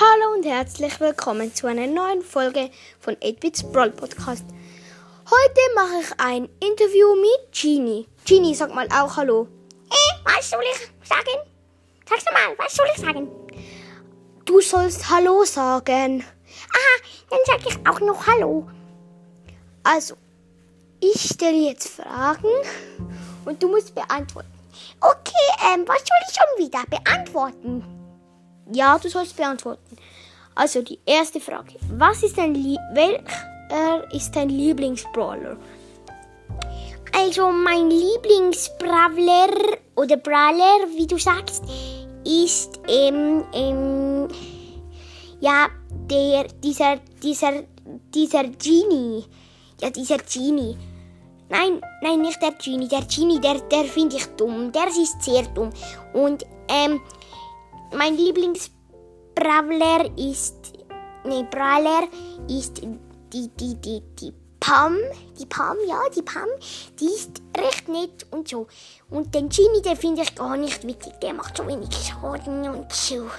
Hallo und herzlich willkommen zu einer neuen Folge von 8-Bits Brawl Podcast. Heute mache ich ein Interview mit Genie. Genie, sag mal auch Hallo. Äh, was soll ich sagen? Sag's mal, was soll ich sagen? Du sollst Hallo sagen. Aha, dann sag ich auch noch Hallo. Also, ich stelle jetzt Fragen und du musst beantworten. Okay, ähm, was soll ich schon wieder beantworten? Ja, du sollst beantworten. Also die erste Frage. Was ist dein Lie welcher ist dein Lieblingsbrawler? Also mein Lieblingsbrawler oder Brawler, wie du sagst, ist ähm, ähm, ja der dieser dieser dieser Genie. Ja, dieser Genie. Nein, nein, nicht der Genie. Der Genie, der, der finde ich dumm. Der ist sehr dumm. Und ähm, mein Lieblingsbrawler ist. Nee, Brawler ist die, die, die, die Pam. Die Pam, ja, die Pam. Die ist recht nett und so. Und den Genie, den finde ich gar nicht witzig. Der macht so wenig Schaden und so.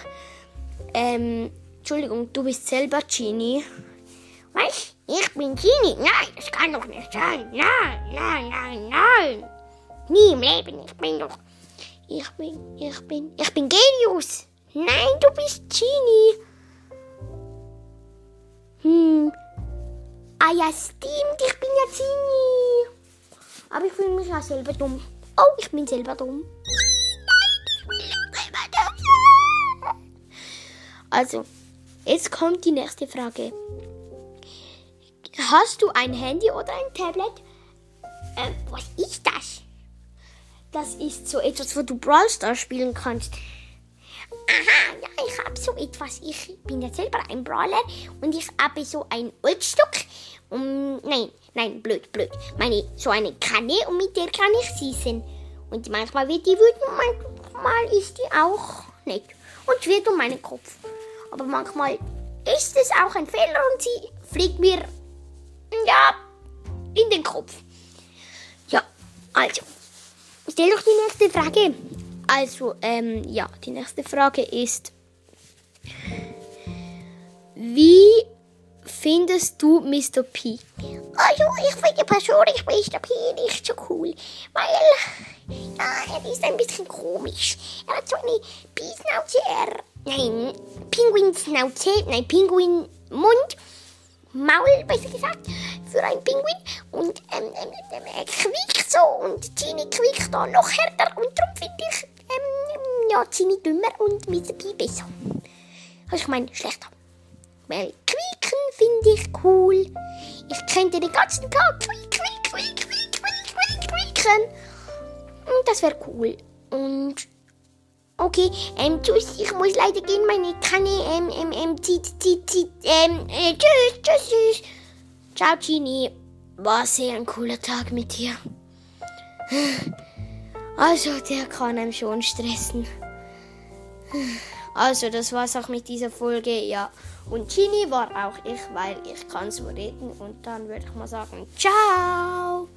Ähm, Entschuldigung, du bist selber Genie. Was? Ich bin Genie? Nein, das kann doch nicht sein. Nein, nein, nein, nein. Nie im Leben. Ich bin doch. Ich bin, ich bin, ich bin Genius. Nein, du bist Genie. Hm. Ah ja, stimmt, ich bin ja Genie. Aber ich fühle mich auch selber dumm. Oh, ich bin selber dumm. Also, jetzt kommt die nächste Frage. Hast du ein Handy oder ein Tablet? Ähm, was ist das? Das ist so etwas, wo du Brawl Stars spielen kannst. Aha, ja, ich habe so etwas. Ich bin ja selber ein Brawler und ich habe so ein Holzstück. Um, nein, nein, blöd, blöd. Meine, so eine Kanne und mit der kann ich schießen. Und manchmal wird die wütend, manchmal ist die auch nett und schwirrt um meinen Kopf. Aber manchmal ist es auch ein Fehler und sie fliegt mir, ja, in den Kopf. Ja, also, stell doch die nächste Frage. Also, ähm, ja, die nächste Frage ist, wie findest du Mr. P? Also, ich finde persönlich Mr. P nicht so cool, weil ja, er ist ein bisschen komisch. Er hat so eine Piesnauze, er, nein, Pinguinsnauze, nein, Pinguinmund, Maul, besser gesagt, für einen Pinguin. Und ähm, ähm, er quiekt so und Genie quiekt da noch härter und darum finde ich ähm, ja, Genie dümmer und Mr. P besser. Also ich meine, schlechter. Weil quieken finde ich cool. Ich könnte den ganzen Tag quiek, quiek, quiek, quiek, quiek, quiek, quieken. Und das wäre cool. Und okay, ähm, tschüss, ich muss leider gehen, meine Kanne, ähm, ähm, ähm, zieht, zieht, zieht, ähm, äh, tschüss, tschüss, tschüss. Ciao, Genie. War sehr ein cooler Tag mit dir. Also, der kann einem schon stressen. Also, das war's auch mit dieser Folge, ja. Und Genie war auch ich, weil ich kann so reden. Und dann würde ich mal sagen, ciao!